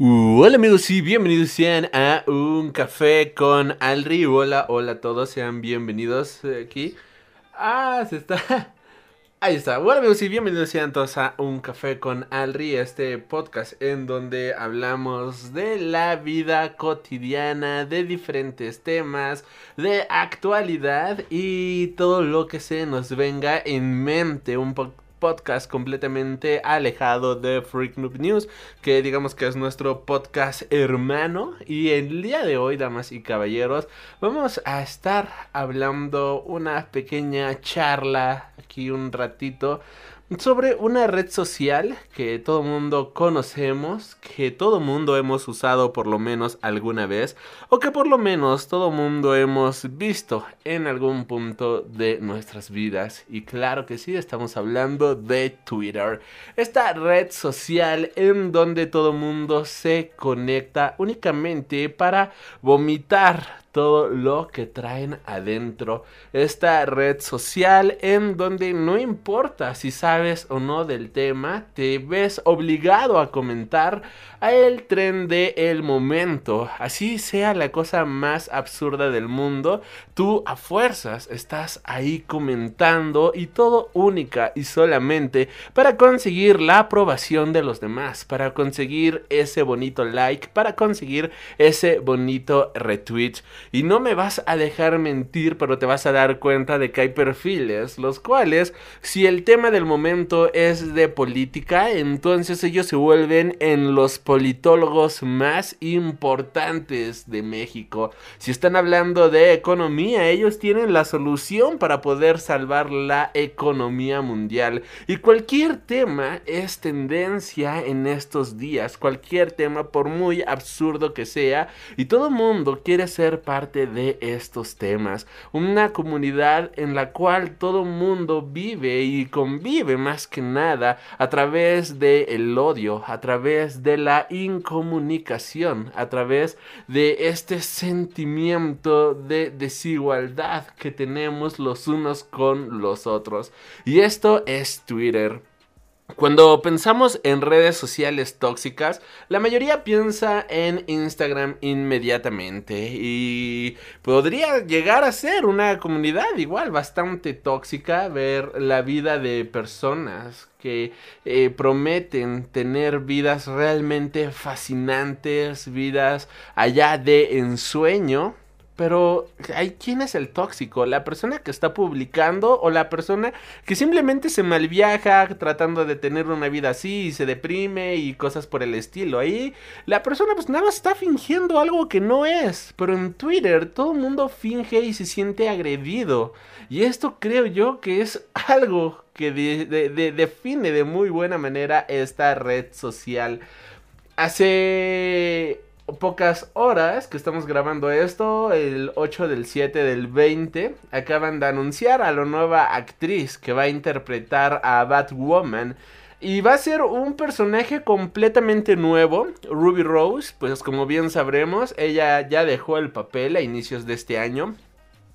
Hola amigos y bienvenidos sean a un café con Alri. Hola, hola a todos, sean bienvenidos aquí. Ah, se está. Ahí está. Hola amigos y bienvenidos sean todos a un café con Alri, este podcast en donde hablamos de la vida cotidiana, de diferentes temas, de actualidad y todo lo que se nos venga en mente un poco podcast completamente alejado de Freak News, que digamos que es nuestro podcast hermano. Y el día de hoy, damas y caballeros, vamos a estar hablando una pequeña charla aquí un ratito sobre una red social que todo mundo conocemos, que todo mundo hemos usado por lo menos alguna vez, o que por lo menos todo mundo hemos visto en algún punto de nuestras vidas. Y claro que sí, estamos hablando de Twitter, esta red social en donde todo mundo se conecta únicamente para vomitar todo lo que traen adentro. Esta red social en donde no importa si sabes o no del tema, te ves obligado a comentar a el tren de el momento. Así sea la cosa más absurda del mundo, tú a fuerzas estás ahí comentando y todo única y solamente para conseguir la aprobación de los demás, para conseguir ese bonito like, para conseguir ese bonito retweet. Y no me vas a dejar mentir, pero te vas a dar cuenta de que hay perfiles, los cuales, si el tema del momento es de política, entonces ellos se vuelven en los politólogos más importantes de México. Si están hablando de economía, ellos tienen la solución para poder salvar la economía mundial. Y cualquier tema es tendencia en estos días, cualquier tema por muy absurdo que sea, y todo mundo quiere ser parte de estos temas. Una comunidad en la cual todo mundo vive y convive más que nada a través del el odio, a través de la incomunicación, a través de este sentimiento de desigualdad que tenemos los unos con los otros. Y esto es Twitter. Cuando pensamos en redes sociales tóxicas, la mayoría piensa en Instagram inmediatamente y podría llegar a ser una comunidad igual bastante tóxica ver la vida de personas que eh, prometen tener vidas realmente fascinantes, vidas allá de ensueño pero, ¿quién es el tóxico? ¿La persona que está publicando o la persona que simplemente se malviaja tratando de tener una vida así y se deprime y cosas por el estilo? Ahí la persona pues nada más está fingiendo algo que no es. Pero en Twitter todo el mundo finge y se siente agredido. Y esto creo yo que es algo que define de muy buena manera esta red social. Hace pocas horas que estamos grabando esto, el 8 del 7 del 20, acaban de anunciar a la nueva actriz que va a interpretar a Batwoman. Y va a ser un personaje completamente nuevo. Ruby Rose, pues como bien sabremos, ella ya dejó el papel a inicios de este año.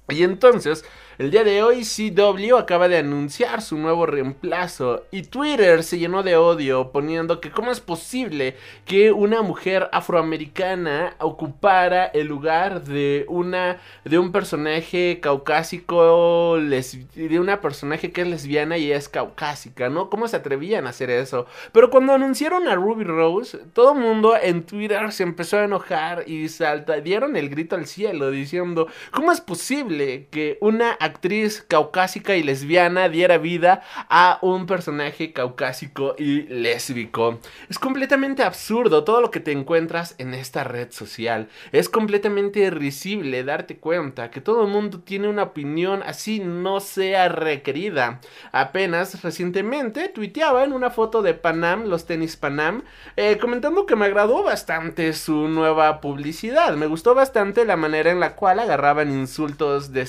Y entonces el día de hoy CW acaba de anunciar su nuevo reemplazo y Twitter se llenó de odio poniendo que cómo es posible que una mujer afroamericana ocupara el lugar de una de un personaje caucásico de una personaje que es lesbiana y es caucásica, ¿no? ¿Cómo se atrevían a hacer eso? Pero cuando anunciaron a Ruby Rose, todo el mundo en Twitter se empezó a enojar y salta, dieron el grito al cielo diciendo, ¿cómo es posible que una actriz caucásica y lesbiana diera vida a un personaje caucásico y lésbico. Es completamente absurdo todo lo que te encuentras en esta red social. Es completamente risible darte cuenta que todo el mundo tiene una opinión así no sea requerida. Apenas recientemente tuiteaba en una foto de Panam, los tenis Panam, eh, comentando que me agradó bastante su nueva publicidad. Me gustó bastante la manera en la cual agarraban insultos de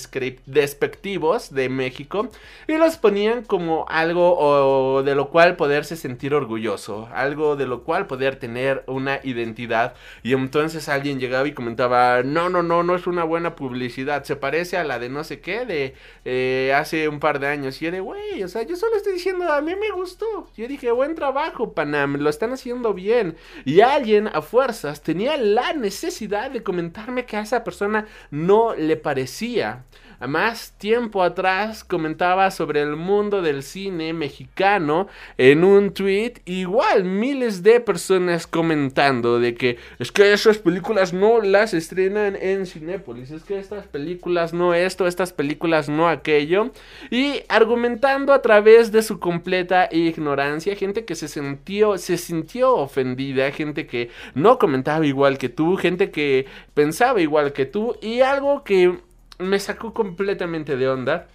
de México y los ponían como algo de lo cual poderse sentir orgulloso, algo de lo cual poder tener una identidad. Y entonces alguien llegaba y comentaba, no, no, no, no es una buena publicidad, se parece a la de no sé qué de eh, hace un par de años. Y yo de, güey, o sea, yo solo estoy diciendo, a mí me gustó. Yo dije, buen trabajo, Panam, lo están haciendo bien. Y alguien a fuerzas tenía la necesidad de comentarme que a esa persona no le parecía más tiempo atrás comentaba sobre el mundo del cine mexicano en un tweet, igual miles de personas comentando de que es que esas películas no las estrenan en Cinépolis, es que estas películas no esto, estas películas no aquello, y argumentando a través de su completa ignorancia, gente que se sintió, se sintió ofendida, gente que no comentaba igual que tú, gente que pensaba igual que tú, y algo que me sacó completamente de onda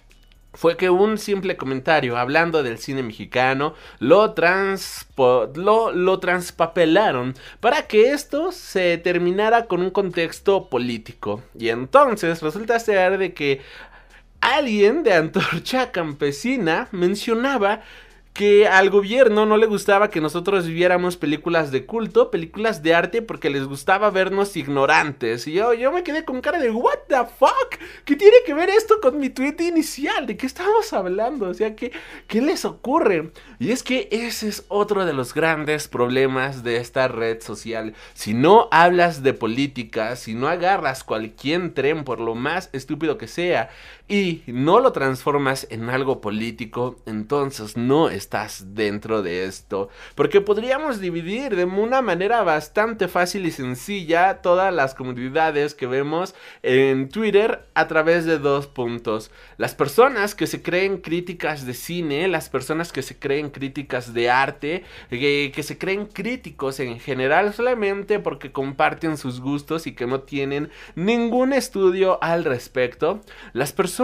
fue que un simple comentario hablando del cine mexicano lo, lo, lo, transpapelaron para que esto se terminara con un contexto político. Y entonces resulta ser de que alguien de Antorcha Campesina mencionaba que al gobierno no le gustaba que nosotros viéramos películas de culto, películas de arte, porque les gustaba vernos ignorantes. Y yo, yo me quedé con cara de, ¿What the fuck? ¿Qué tiene que ver esto con mi tweet inicial? ¿De qué estamos hablando? O sea, ¿qué, qué les ocurre? Y es que ese es otro de los grandes problemas de esta red social. Si no hablas de política, si no agarras cualquier tren, por lo más estúpido que sea, y no lo transformas en algo político, entonces no estás dentro de esto. Porque podríamos dividir de una manera bastante fácil y sencilla todas las comunidades que vemos en Twitter a través de dos puntos. Las personas que se creen críticas de cine, las personas que se creen críticas de arte, que, que se creen críticos en general solamente porque comparten sus gustos y que no tienen ningún estudio al respecto. Las personas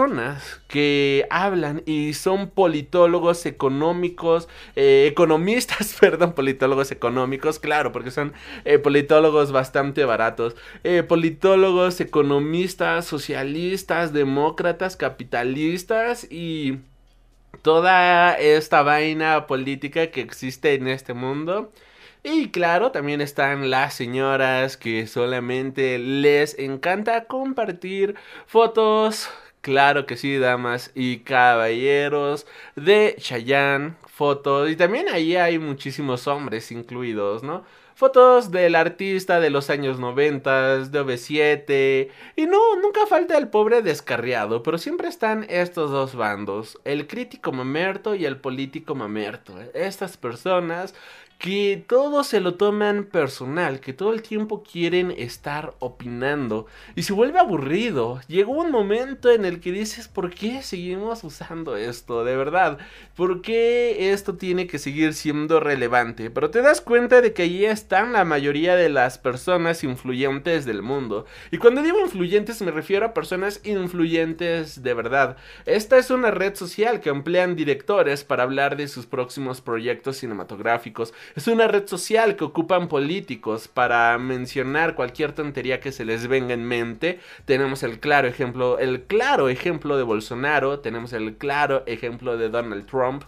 que hablan y son politólogos económicos, eh, economistas, perdón, politólogos económicos, claro, porque son eh, politólogos bastante baratos, eh, politólogos, economistas, socialistas, demócratas, capitalistas y toda esta vaina política que existe en este mundo. Y claro, también están las señoras que solamente les encanta compartir fotos Claro que sí, damas y caballeros de Chayanne, fotos, y también ahí hay muchísimos hombres incluidos, ¿no? Fotos del artista de los años 90, de OV7, y no, nunca falta el pobre descarriado, pero siempre están estos dos bandos, el crítico mamerto y el político mamerto. Estas personas que todo se lo toman personal, que todo el tiempo quieren estar opinando y se vuelve aburrido. Llegó un momento en el que dices, ¿por qué seguimos usando esto? De verdad, ¿por qué esto tiene que seguir siendo relevante? Pero te das cuenta de que ahí están la mayoría de las personas influyentes del mundo. Y cuando digo influyentes me refiero a personas influyentes de verdad. Esta es una red social que emplean directores para hablar de sus próximos proyectos cinematográficos es una red social que ocupan políticos para mencionar cualquier tontería que se les venga en mente. Tenemos el claro ejemplo, el claro ejemplo de Bolsonaro, tenemos el claro ejemplo de Donald Trump.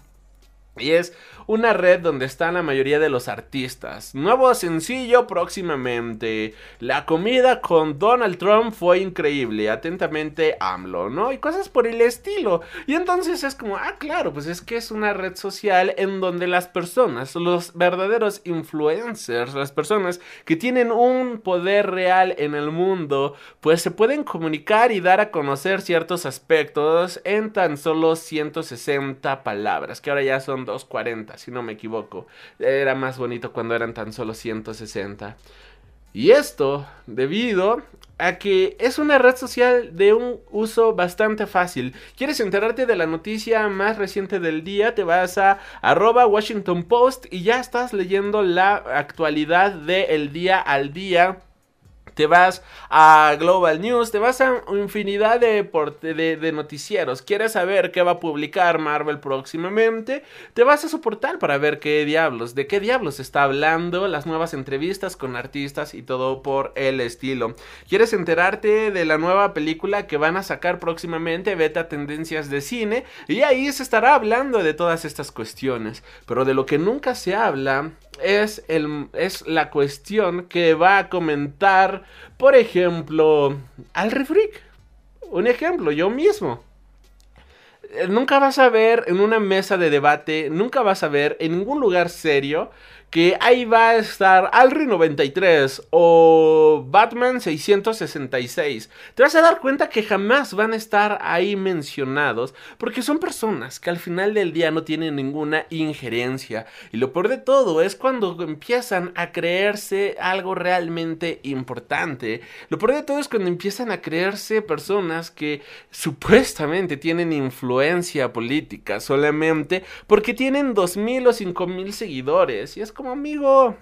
Y es una red donde están la mayoría de los artistas. Nuevo sencillo próximamente. La comida con Donald Trump fue increíble. Atentamente AMLO, ¿no? Y cosas por el estilo. Y entonces es como, ah, claro, pues es que es una red social en donde las personas, los verdaderos influencers, las personas que tienen un poder real en el mundo, pues se pueden comunicar y dar a conocer ciertos aspectos en tan solo 160 palabras, que ahora ya son 240 si no me equivoco. Era más bonito cuando eran tan solo 160. Y esto debido a que es una red social de un uso bastante fácil. ¿Quieres enterarte de la noticia más reciente del día? Te vas a arroba Washington Post y ya estás leyendo la actualidad del día al día te vas a Global News, te vas a infinidad de, de, noticieros. ¿Quieres saber qué va a publicar Marvel próximamente? Te vas a su portal para ver qué diablos, de qué diablos está hablando, las nuevas entrevistas con artistas y todo por el estilo. ¿Quieres enterarte de la nueva película que van a sacar próximamente? Vete a tendencias de cine y ahí se estará hablando de todas estas cuestiones. Pero de lo que nunca se habla es, el, es la cuestión que va a comentar, por ejemplo, al Freak. Un ejemplo, yo mismo. Eh, nunca vas a ver en una mesa de debate, nunca vas a ver en ningún lugar serio que ahí va a estar Alri 93 o Batman 666. Te vas a dar cuenta que jamás van a estar ahí mencionados porque son personas que al final del día no tienen ninguna injerencia. Y lo peor de todo es cuando empiezan a creerse algo realmente importante. Lo peor de todo es cuando empiezan a creerse personas que supuestamente tienen influencia política solamente porque tienen 2.000 o 5.000 seguidores. Y es como amigo.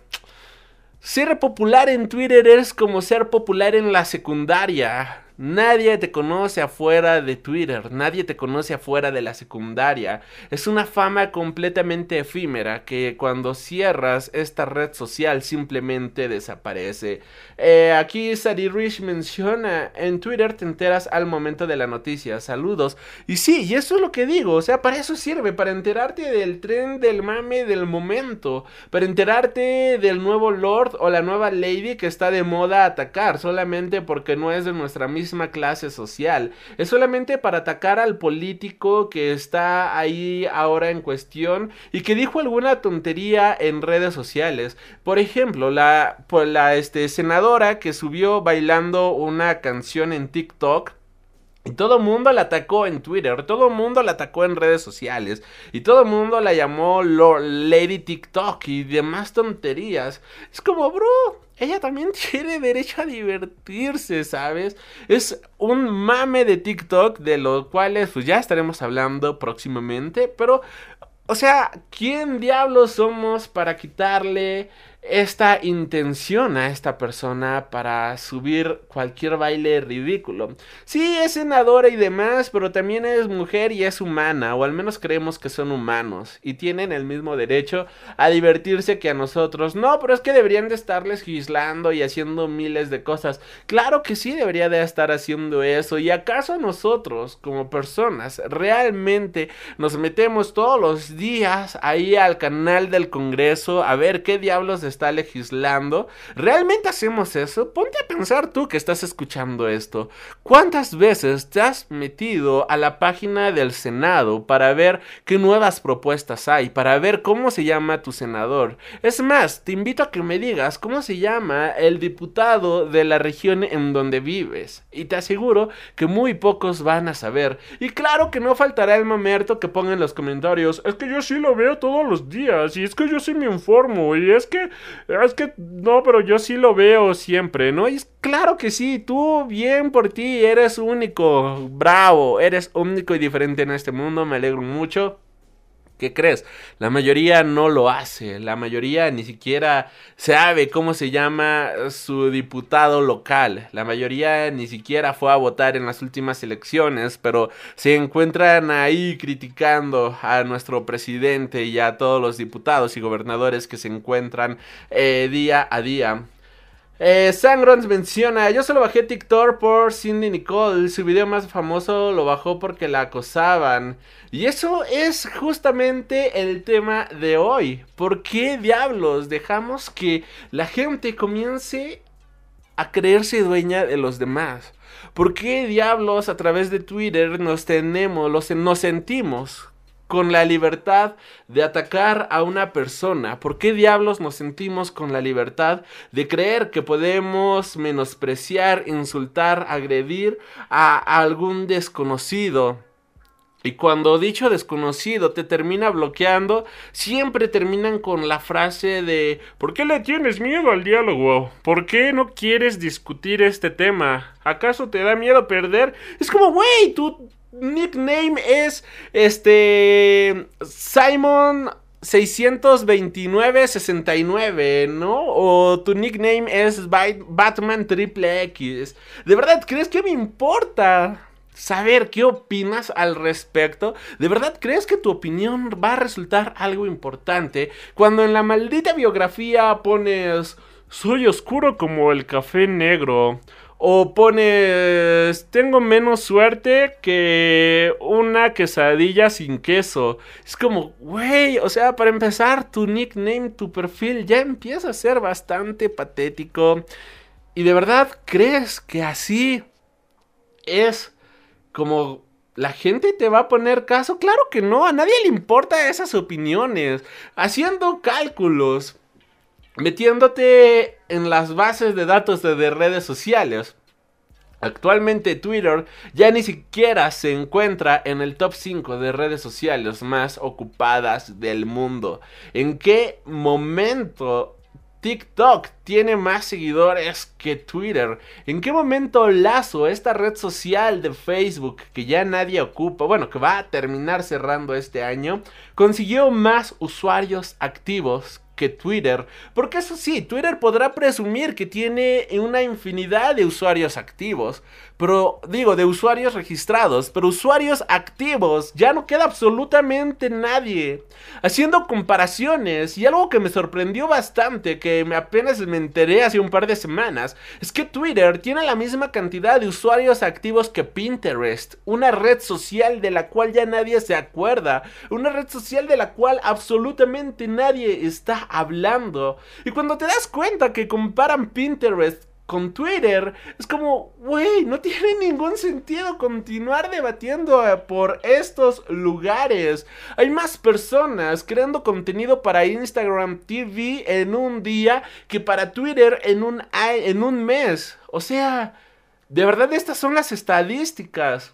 Ser popular en Twitter es como ser popular en la secundaria. Nadie te conoce afuera de Twitter, nadie te conoce afuera de la secundaria. Es una fama completamente efímera que cuando cierras esta red social simplemente desaparece. Eh, aquí Sadie Rich menciona, en Twitter te enteras al momento de la noticia, saludos. Y sí, y eso es lo que digo, o sea, para eso sirve, para enterarte del tren del mame del momento, para enterarte del nuevo Lord o la nueva Lady que está de moda atacar, solamente porque no es de nuestra misma clase social. Es solamente para atacar al político que está ahí ahora en cuestión y que dijo alguna tontería en redes sociales. Por ejemplo, la, este, senadora que subió bailando una canción en TikTok. Y todo mundo la atacó en Twitter, todo mundo la atacó en redes sociales, y todo mundo la llamó Lady TikTok y demás tonterías. Es como, bro, ella también tiene derecho a divertirse, ¿sabes? Es un mame de TikTok de los cuales pues ya estaremos hablando próximamente, pero o sea, ¿quién diablos somos para quitarle esta intención a esta persona para subir cualquier baile ridículo. Sí, es senadora y demás, pero también es mujer y es humana, o al menos creemos que son humanos, y tienen el mismo derecho a divertirse que a nosotros. No, pero es que deberían de estar legislando y haciendo miles de cosas. Claro que sí debería de estar haciendo eso, y acaso nosotros, como personas, realmente nos metemos todos los días ahí al canal del Congreso a ver qué diablos está legislando. ¿Realmente hacemos eso? Ponte a pensar tú que estás escuchando esto. ¿Cuántas veces te has metido a la página del Senado para ver qué nuevas propuestas hay, para ver cómo se llama tu senador? Es más, te invito a que me digas cómo se llama el diputado de la región en donde vives. Y te aseguro que muy pocos van a saber. Y claro que no faltará el mamerto que ponga en los comentarios, es que yo sí lo veo todos los días, y es que yo sí me informo, y es que es que no, pero yo sí lo veo siempre, ¿no? Y es claro que sí, tú bien por ti, eres único, bravo, eres único y diferente en este mundo, me alegro mucho. ¿Qué crees? La mayoría no lo hace, la mayoría ni siquiera sabe cómo se llama su diputado local, la mayoría ni siquiera fue a votar en las últimas elecciones, pero se encuentran ahí criticando a nuestro presidente y a todos los diputados y gobernadores que se encuentran eh, día a día eh, Sangrons menciona, yo solo bajé TikTok por Cindy Nicole, su video más famoso lo bajó porque la acosaban. Y eso es justamente el tema de hoy. ¿Por qué diablos dejamos que la gente comience a creerse dueña de los demás? ¿Por qué diablos a través de Twitter nos tenemos, los, nos sentimos con la libertad de atacar a una persona? ¿Por qué diablos nos sentimos con la libertad de creer que podemos menospreciar, insultar, agredir a algún desconocido? Y cuando dicho desconocido te termina bloqueando, siempre terminan con la frase de ¿Por qué le tienes miedo al diálogo? ¿Por qué no quieres discutir este tema? ¿Acaso te da miedo perder? Es como, güey, tú nickname es este Simon 62969, ¿no? O tu nickname es Batman Triple X. ¿De verdad crees que me importa? saber qué opinas al respecto. ¿De verdad crees que tu opinión va a resultar algo importante cuando en la maldita biografía pones soy oscuro como el café negro? O pones, tengo menos suerte que una quesadilla sin queso. Es como, güey, o sea, para empezar, tu nickname, tu perfil ya empieza a ser bastante patético. ¿Y de verdad crees que así es como la gente te va a poner caso? Claro que no, a nadie le importa esas opiniones. Haciendo cálculos metiéndote en las bases de datos de, redes sociales. Actualmente Twitter ya ni siquiera se encuentra en el top 5 de redes sociales más ocupadas del mundo. ¿En qué momento TikTok tiene más seguidores que Twitter. ¿En qué momento Lazo, esta red social de Facebook que ya nadie ocupa, bueno, que va a terminar cerrando este año, consiguió más usuarios activos que Twitter. Porque eso sí, Twitter podrá presumir que tiene una infinidad de usuarios activos. Pero digo, de usuarios registrados. Pero usuarios activos. Ya no queda absolutamente nadie. Haciendo comparaciones. Y algo que me sorprendió bastante. Que apenas me enteré hace un par de semanas. Es que Twitter tiene la misma cantidad de usuarios activos que Pinterest. Una red social de la cual ya nadie se acuerda. Una red social de la cual absolutamente nadie está hablando. Y cuando te das cuenta que comparan Pinterest con Twitter, es como, güey, no tiene ningún sentido continuar debatiendo eh, por estos lugares. Hay más personas creando contenido para Instagram TV en un día que para Twitter en un, en un mes. O sea, de verdad estas son las estadísticas.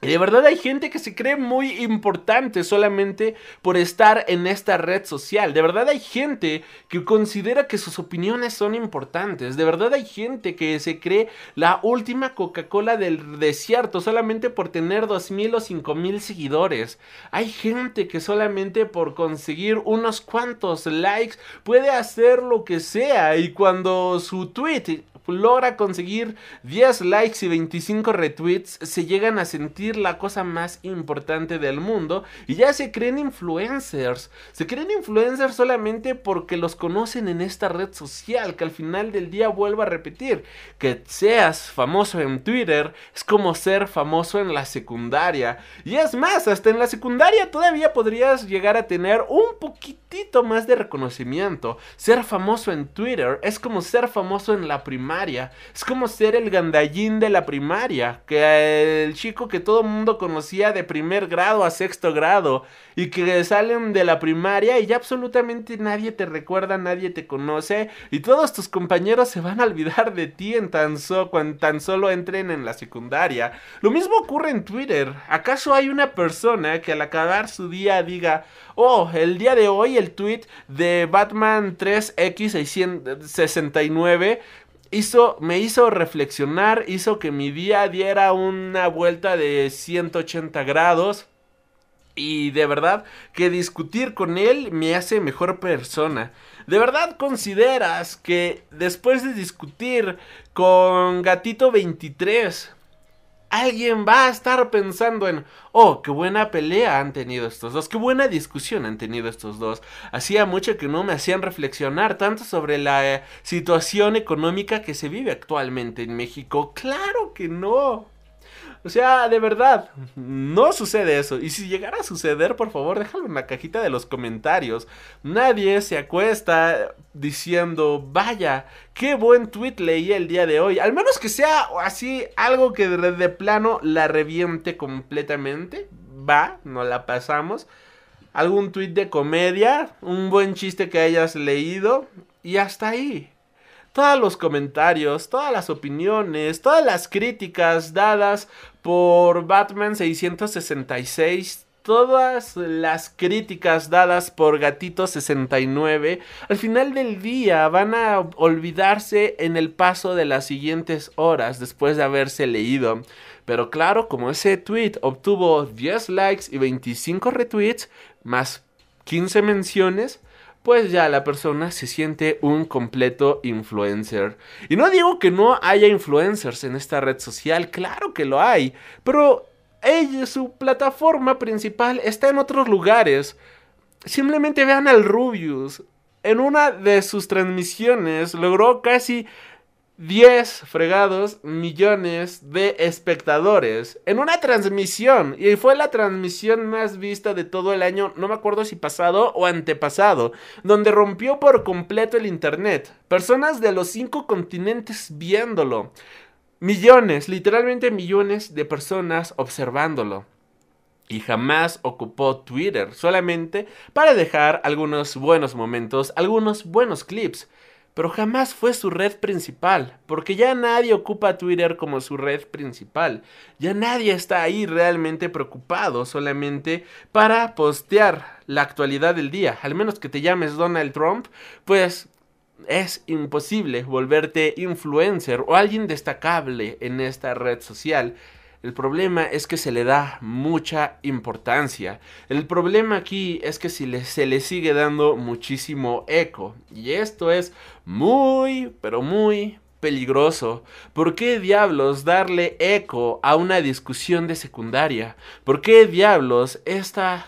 Y de verdad hay gente que se cree muy importante solamente por estar en esta red social. De verdad hay gente que considera que sus opiniones son importantes. De verdad hay gente que se cree la última Coca-Cola del desierto solamente por tener dos mil o cinco mil seguidores. Hay gente que solamente por conseguir unos cuantos likes puede hacer lo que sea. Y cuando su tweet logra conseguir 10 likes y 25 retweets, se llegan a sentir la cosa más importante del mundo y ya se creen influencers. Se creen influencers solamente porque los conocen en esta red social, que al final del día vuelvo a repetir, que seas famoso en Twitter es como ser famoso en la secundaria. Y es más, hasta en la secundaria todavía podrías llegar a tener un poquitito más de reconocimiento. Ser famoso en Twitter es como ser famoso en la primaria es como ser el gandallín de la primaria, que el chico que todo mundo conocía de primer grado a sexto grado y que salen de la primaria y ya absolutamente nadie te recuerda, nadie te conoce y todos tus compañeros se van a olvidar de ti en tan, cuando tan solo entren en la secundaria. Lo mismo ocurre en Twitter. ¿Acaso hay una persona que al acabar su día diga, oh, el día de hoy el tweet de Batman 3X69 hizo, me hizo reflexionar, hizo que mi día diera una vuelta de 180 grados. Y de verdad que discutir con él me hace mejor persona. ¿De verdad consideras que después de discutir con Gatito 23 alguien va a estar pensando en, oh, qué buena pelea han tenido estos dos, qué buena discusión han tenido estos dos. Hacía mucho que no me hacían reflexionar tanto sobre la eh, situación económica que se vive actualmente en México. Claro que no. O sea, de verdad, no sucede eso. Y si llegara a suceder, por favor, déjalo en la cajita de los comentarios. Nadie se acuesta diciendo, vaya, qué buen tweet leí el día de hoy. Al menos que sea así algo que de, plano la reviente completamente. Va, no la pasamos. Algún tweet de comedia, un buen chiste que hayas leído y hasta ahí todos los comentarios, todas las opiniones, todas las críticas dadas por Batman 666 todas las críticas dadas por Gatito 69 al final del día van a olvidarse en el paso de las siguientes horas después de haberse leído. Pero claro, como ese tweet obtuvo 10 likes y 25 retweets, más 15 menciones, pues ya la persona se siente un completo influencer. Y no digo que no haya influencers en esta red social, claro que lo hay, pero ella, su plataforma principal está en otros lugares. Simplemente vean al Rubius. En una de sus transmisiones logró casi 10 fregados millones de espectadores en una transmisión. Y fue la transmisión más vista de todo el año, no me acuerdo si pasado o antepasado, donde rompió por completo el Internet. Personas de los cinco continentes viéndolo. Millones, literalmente millones de personas observándolo. Y jamás ocupó Twitter, solamente para dejar algunos buenos momentos, algunos buenos clips pero jamás fue su red principal, porque ya nadie ocupa Twitter como su red principal, ya nadie está ahí realmente preocupado solamente para postear la actualidad del día, al menos que te llames Donald Trump, pues es imposible volverte influencer o alguien destacable en esta red social el problema es que se le da mucha importancia. El problema aquí es que si se le sigue dando muchísimo eco. Y esto es muy, pero muy peligroso. ¿Por qué diablos darle eco a una discusión de secundaria? ¿Por qué diablos esta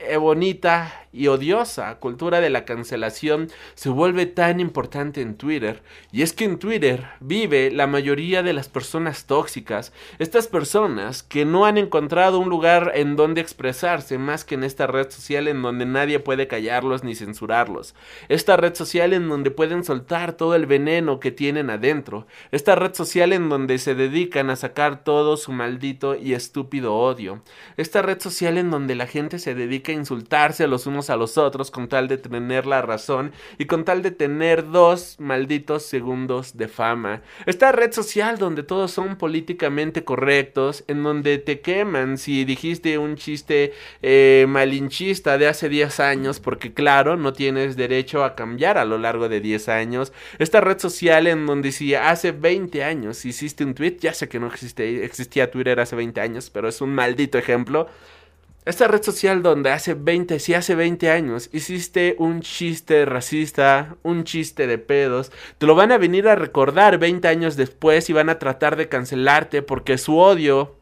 eh, bonita y odiosa cultura de la cancelación se vuelve tan importante en Twitter. Y es que en Twitter vive la mayoría de las personas tóxicas, estas personas que no han encontrado un lugar en donde expresarse más que en esta red social en donde nadie puede callarlos ni censurarlos. Esta red social en donde pueden soltar todo el veneno que tienen adentro. Esta red social en donde se dedican a sacar todo su maldito y estúpido odio. Esta red social en donde la gente se dedica a insultarse a los unos a los otros con tal de tener la razón y con tal de tener dos malditos segundos de fama. Esta red social donde todos son políticamente correctos, en donde te queman si dijiste un chiste eh, malinchista de hace 10 años, porque claro, no tienes derecho a cambiar a lo largo de 10 años. Esta red social en donde si hace 20 años hiciste un tweet, ya sé que no existe, existía Twitter hace 20 años, pero es un maldito ejemplo esta red social donde hace 20, si hace 20 años hiciste un chiste racista, un chiste de pedos, te lo van a venir a recordar 20 años después y van a tratar de cancelarte porque su odio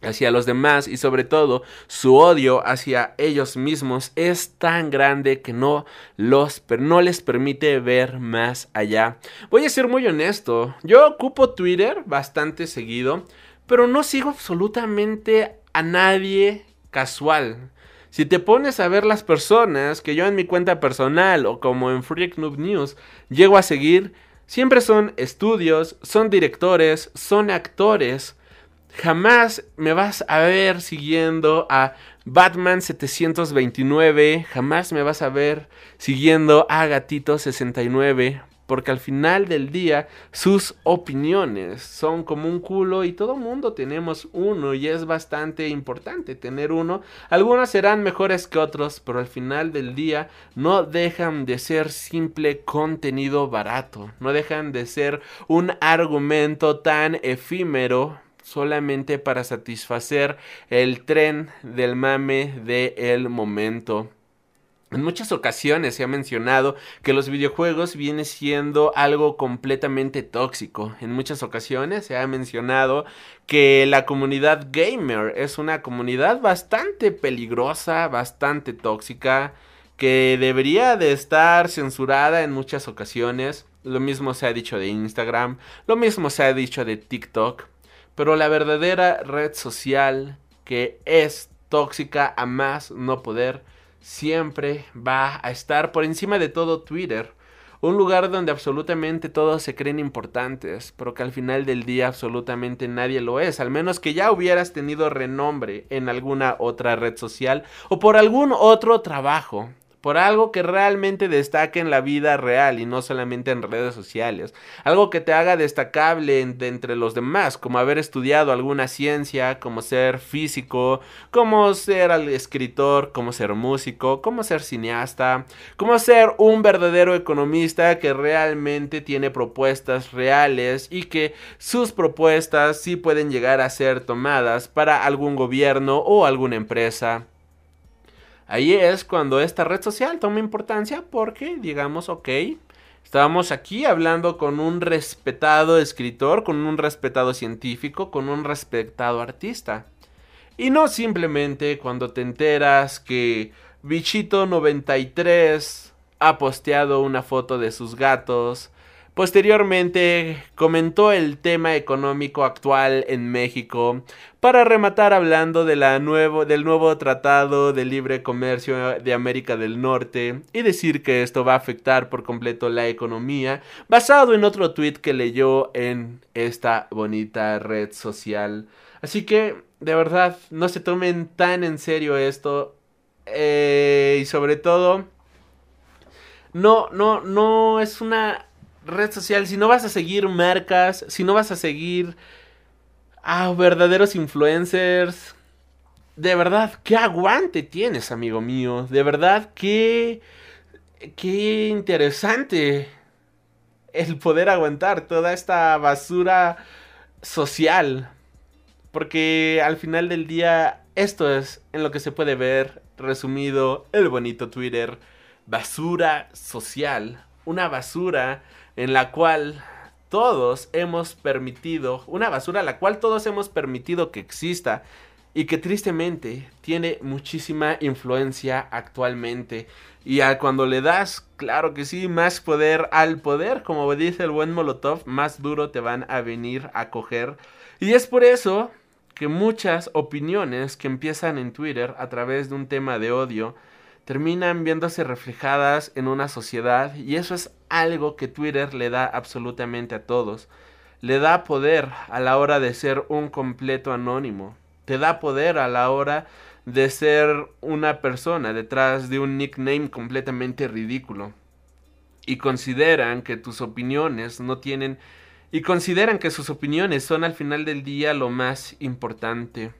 hacia los demás y sobre todo su odio hacia ellos mismos es tan grande que no los no les permite ver más allá. Voy a ser muy honesto, yo ocupo Twitter bastante seguido, pero no sigo absolutamente a nadie casual. Si te pones a ver las personas que yo en mi cuenta personal o como en Freak Noob News llego a seguir, siempre son estudios, son directores, son actores. Jamás me vas a ver siguiendo a Batman 729, jamás me vas a ver siguiendo a Gatito 69, porque al final del día sus opiniones son como un culo y todo mundo tenemos uno y es bastante importante tener uno. Algunos serán mejores que otros, pero al final del día no dejan de ser simple contenido barato, no dejan de ser un argumento tan efímero solamente para satisfacer el tren del mame del momento. En muchas ocasiones se ha mencionado que los videojuegos vienen siendo algo completamente tóxico. En muchas ocasiones se ha mencionado que la comunidad gamer es una comunidad bastante peligrosa, bastante tóxica, que debería de estar censurada en muchas ocasiones. Lo mismo se ha dicho de Instagram, lo mismo se ha dicho de TikTok. Pero la verdadera red social que es tóxica a más no poder siempre va a estar por encima de todo Twitter. Un lugar donde absolutamente todos se creen importantes, pero que al final del día absolutamente nadie lo es, al menos que ya hubieras tenido renombre en alguna otra red social o por algún otro trabajo por algo que realmente destaque en la vida real y no solamente en redes sociales. Algo que te haga destacable entre los demás, como haber estudiado alguna ciencia, como ser físico, como ser escritor, como ser músico, como ser cineasta, como ser un verdadero economista que realmente tiene propuestas reales y que sus propuestas sí pueden llegar a ser tomadas para algún gobierno o alguna empresa Ahí es cuando esta red social toma importancia porque digamos, ok, estábamos aquí hablando con un respetado escritor, con un respetado científico, con un respetado artista. Y no simplemente cuando te enteras que Bichito93 ha posteado una foto de sus gatos, Posteriormente comentó el tema económico actual en México para rematar hablando nuevo, del nuevo Tratado de Libre Comercio de América del Norte y decir que esto va a afectar por completo la economía basado en otro tweet que leyó en esta bonita red social. Así que de verdad no se tomen tan en serio esto eh, y sobre todo no no no es una red social, si no vas a seguir marcas, si no vas a seguir a verdaderos influencers, de verdad, qué aguante tienes, amigo mío. De verdad, qué, qué interesante el poder aguantar toda esta basura social. Porque al final del día, esto es en lo que se puede ver resumido el bonito Twitter. Basura social. Una basura en la cual todos hemos permitido, una basura la cual todos hemos permitido que exista y que tristemente tiene muchísima influencia actualmente. Y a cuando le das, claro que sí, más poder al poder, como dice el buen Molotov, más duro te van a venir a coger. Y es por eso que muchas opiniones que empiezan en Twitter a través de un tema de odio, terminan viéndose reflejadas en una sociedad y eso es algo que Twitter le da absolutamente a todos. Le da poder a la hora de ser un completo anónimo. Te da poder a la hora de ser una persona detrás de un nickname completamente ridículo. Y consideran que tus opiniones no tienen... Y consideran que sus opiniones son al final del día lo más importante.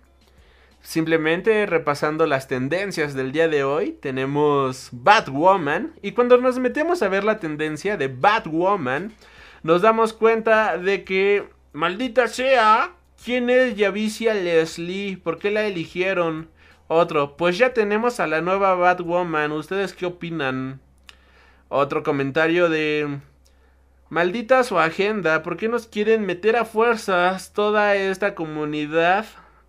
Simplemente repasando las tendencias del día de hoy, tenemos Batwoman. Y cuando nos metemos a ver la tendencia de Batwoman, nos damos cuenta de que, maldita sea, ¿quién es Yavicia Leslie? ¿Por qué la eligieron? Otro, pues ya tenemos a la nueva Batwoman. ¿Ustedes qué opinan? Otro comentario de... Maldita su agenda, ¿por qué nos quieren meter a fuerzas toda esta comunidad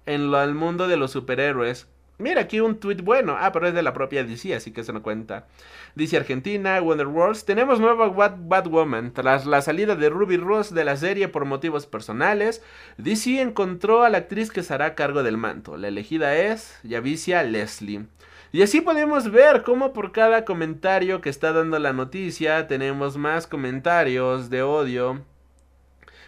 en lo, al mundo de los superhéroes. Mira, aquí un tweet bueno. Ah, pero es de la propia DC, así que se no cuenta. Dice Argentina, Wonderworlds, tenemos nueva Batwoman. Tras la salida de Ruby Rose de la serie por motivos personales, DC encontró a la actriz que se hará cargo del manto. La elegida es Yavicia Leslie. Y así podemos ver cómo por cada comentario que está dando la noticia tenemos más comentarios de odio.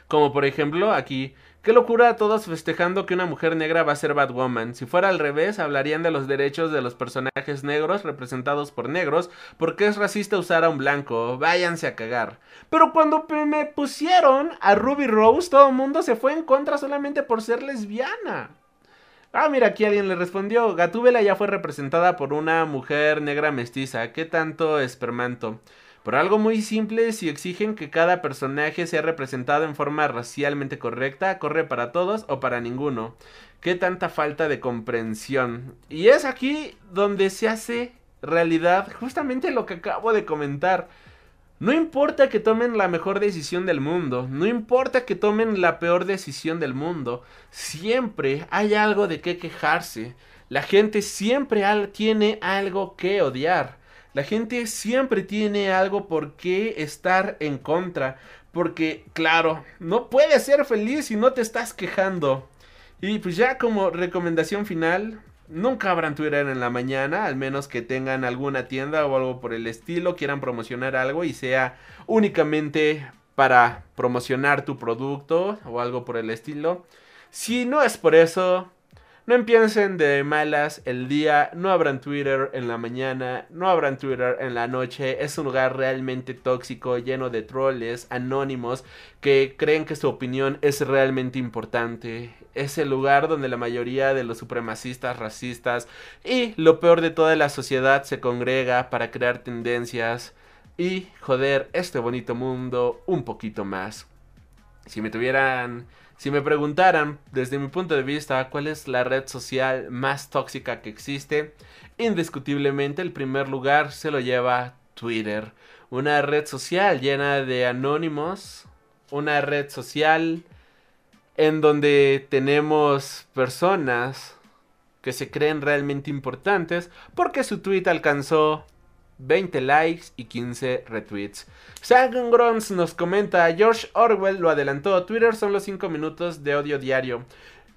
Como por ejemplo aquí Qué locura todos festejando que una mujer negra va a ser Batwoman. Si fuera al revés, hablarían de los derechos de los personajes negros representados por negros, porque es racista usar a un blanco. Váyanse a cagar. Pero cuando me pusieron a Ruby Rose, todo el mundo se fue en contra solamente por ser lesbiana. Ah, mira, aquí alguien le respondió. Gatúbela ya fue representada por una mujer negra mestiza. ¿Qué tanto espermanto? Por algo muy simple, si exigen que cada personaje sea representado en forma racialmente correcta, corre para todos o para ninguno. Qué tanta falta de comprensión. Y es aquí donde se hace realidad justamente lo que acabo de comentar. No importa que tomen la mejor decisión del mundo, no importa que tomen la peor decisión del mundo, siempre hay algo de qué quejarse. La gente siempre tiene algo que odiar. La gente siempre tiene algo por qué estar en contra. Porque, claro, no puedes ser feliz si no te estás quejando. Y pues ya como recomendación final, nunca abran Twitter en la mañana, al menos que tengan alguna tienda o algo por el estilo, quieran promocionar algo y sea únicamente para promocionar tu producto o algo por el estilo. Si no es por eso, no empiecen de malas el día, no abran Twitter en la mañana, no abran Twitter en la noche. Es un lugar realmente tóxico, lleno de troles anónimos que creen que su opinión es realmente importante. Es el lugar donde la mayoría de los supremacistas, racistas y lo peor de toda la sociedad se congrega para crear tendencias y joder este bonito mundo un poquito más. Si me tuvieran Si me preguntaran, desde mi punto de vista, cuál es la red social más tóxica que existe, indiscutiblemente el primer lugar se lo lleva Twitter. Una red social llena de anónimos, una red social en donde tenemos personas que se creen realmente importantes porque su tweet alcanzó 20 likes y 15 retweets. Grons nos comenta, George Orwell lo adelantó, Twitter son los 5 minutos de odio diario.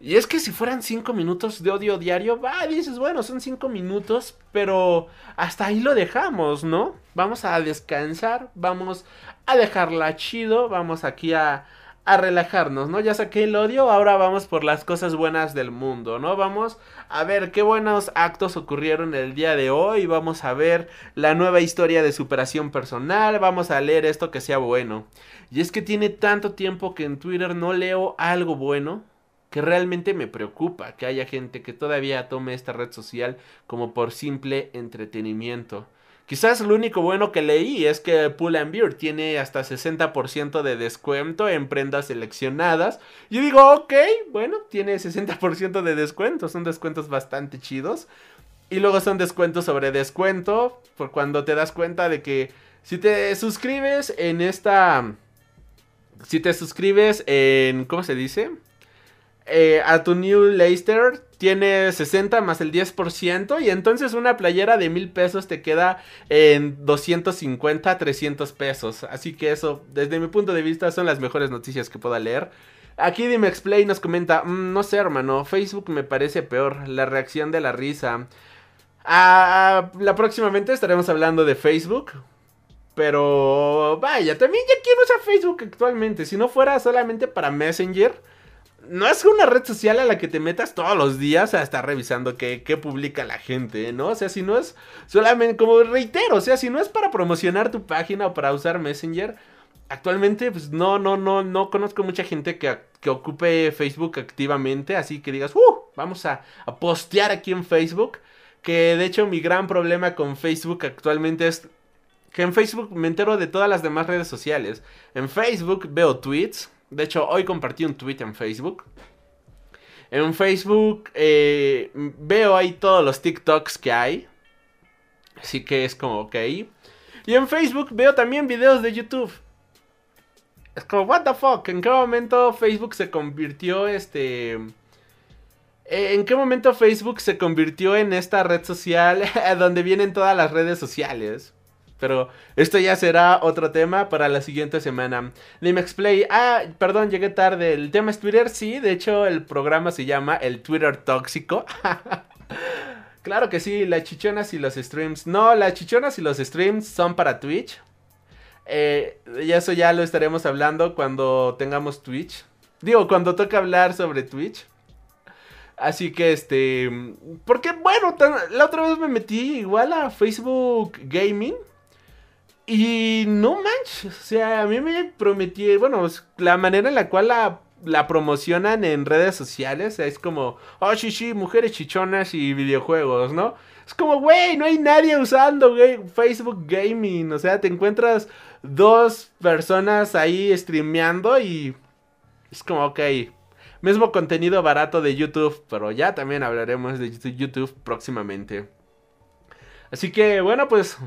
Y es que si fueran 5 minutos de odio diario, va, dices, bueno, son 5 minutos, pero hasta ahí lo dejamos, ¿no? Vamos a descansar, vamos a dejarla chido, vamos aquí a, a relajarnos, ¿no? Ya saqué el odio, ahora vamos por las cosas buenas del mundo, ¿no? Vamos a ver qué buenos actos ocurrieron el día de hoy, vamos a ver la nueva historia de superación personal, vamos a leer esto que sea bueno. Y es que tiene tanto tiempo que en Twitter no leo algo bueno que realmente me preocupa que haya gente que todavía tome esta red social como por simple entretenimiento. Quizás lo único bueno que leí es que Pull and Beer tiene hasta 60% de descuento en prendas seleccionadas. Yo digo, ok, bueno, tiene 60% de descuento, son descuentos bastante chidos. Y luego son descuentos sobre descuento, por cuando te das cuenta de que si te suscribes en esta... Si te suscribes en... ¿Cómo se dice? Eh, a tu New Leicester tiene 60 más el 10% y entonces una playera de mil pesos te queda en 250, 300 pesos. Así que eso, desde mi punto de vista, son las mejores noticias que pueda leer. Aquí Dime Explain nos comenta, mm, no sé hermano, Facebook me parece peor, la reacción de la risa. Ah, la próximamente estaremos hablando de Facebook. Pero vaya, también ya quién usa Facebook actualmente. Si no fuera solamente para Messenger no es una red social a la que te metas todos los días a estar revisando qué, publica la gente, ¿no? O sea, si no es solamente, como reitero, o sea, si no es para promocionar tu página o para usar Messenger, actualmente, pues no, no, no, no conozco mucha gente que, que ocupe Facebook activamente, así que digas, uh, vamos a, a postear aquí en Facebook. Que de hecho mi gran problema con Facebook actualmente es que en Facebook me entero de todas las demás redes sociales. En Facebook veo tweets, de hecho, hoy compartí un tweet en Facebook. En Facebook eh, veo ahí todos los TikToks que hay. Así que es como, ok. Y en Facebook veo también videos de YouTube. Es como, what the fuck, ¿en qué momento Facebook se convirtió este... Eh, ¿En qué momento Facebook se convirtió en esta red social donde vienen todas las redes sociales? Pero esto ya será otro tema para la siguiente semana. Dime Explay. Ah, perdón, llegué tarde. El tema es Twitter. Sí, de hecho, el programa se llama El Twitter Tóxico. claro que sí, las chichonas y los streams. No, las chichonas y los streams son para Twitch. Eh, y eso ya lo estaremos hablando cuando tengamos Twitch. Digo, cuando toque hablar sobre Twitch. Así que este. Porque bueno, la otra vez me metí igual a Facebook Gaming. Y no manches, o sea, a mí me prometí, bueno, la manera en la cual la, promocionan en redes sociales es como, oh, sí, sí, mujeres chichonas y videojuegos, ¿no? Es como, güey, no hay nadie usando Facebook Gaming, o sea, te encuentras dos personas ahí streameando y es como, ok, mismo contenido barato de YouTube, pero ya también hablaremos de YouTube próximamente. Así que, bueno, pues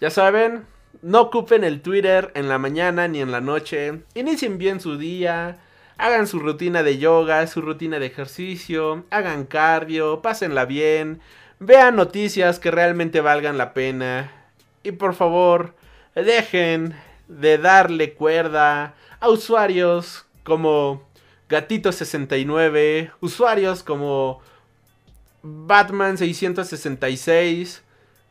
ya saben, no ocupen el Twitter en la mañana ni en la noche. Inicien bien su día. Hagan su rutina de yoga, su rutina de ejercicio. Hagan cardio, pásenla bien. Vean noticias que realmente valgan la pena. Y por favor, dejen de darle cuerda a usuarios como Gatito69, usuarios como Batman 666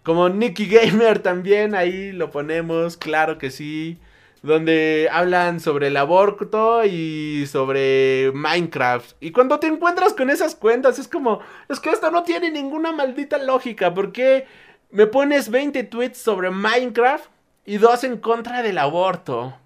como Nicky Gamer también, ahí lo ponemos, claro que sí. Donde hablan sobre el aborto y sobre Minecraft. Y cuando te encuentras con esas cuentas, es como, es que esto no tiene ninguna maldita lógica. ¿Por qué me pones 20 tweets sobre Minecraft y dos en contra del aborto?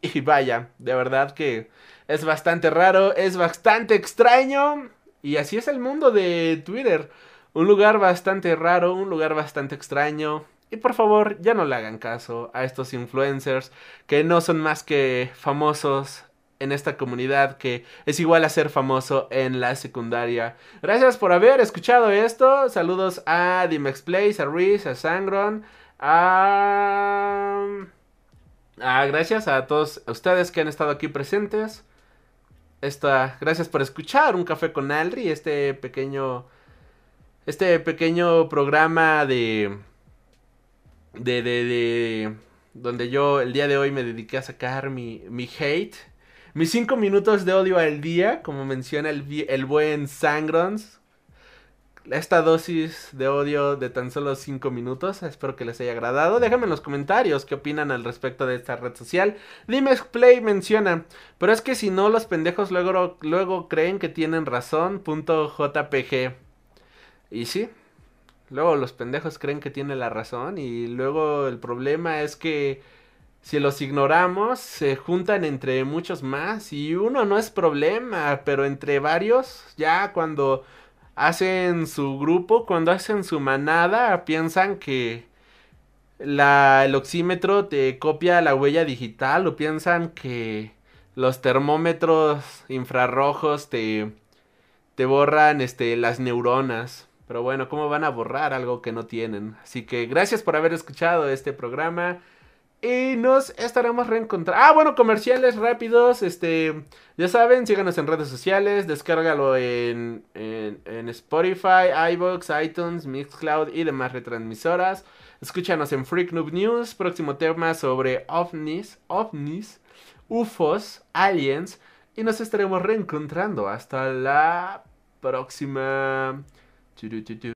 Y vaya, de verdad que es bastante raro, es bastante extraño. Y así es el mundo de Twitter. Un lugar bastante raro, un lugar bastante extraño. Y por favor, ya no le hagan caso a estos influencers que no son más que famosos en esta comunidad que es igual a ser famoso en la secundaria. Gracias por haber escuchado esto. Saludos a Dimex Place, a Reese, a Sangron, a... gracias a todos ustedes que han estado aquí presentes. Esta, gracias por escuchar un café con Alri, este pequeño este pequeño programa de de, de, de donde yo el día de hoy me dediqué a sacar mi, mi hate mis cinco minutos de odio al día, como menciona el, el buen Sangrons. Esta dosis de odio de tan solo cinco minutos, espero que les haya agradado. Déjenme en los comentarios qué opinan al respecto de esta red social. Dime Play menciona, pero es que si no los pendejos luego, luego creen que tienen razón. Punto JPG. Y sí, luego los pendejos creen que tienen la razón y luego el problema es que si los ignoramos, se juntan entre muchos más y uno no es problema, pero entre varios, ya cuando hacen su grupo, cuando hacen su manada, piensan que la, el oxímetro te copia la huella digital o piensan que los termómetros infrarrojos te, te borran este, las neuronas. Pero bueno, ¿cómo van a borrar algo que no tienen? Así que gracias por haber escuchado este programa. Y nos estaremos reencontrando. Ah, bueno, comerciales rápidos. Este, ya saben, síganos en redes sociales. Descárgalo en, en, Spotify, iBox, iTunes, Mixcloud y demás retransmisoras. Escúchanos en Freak Noob News. Próximo tema sobre ovnis, ovnis, UFOs, aliens. Y nos estaremos reencontrando. Hasta la próxima. Do do do do.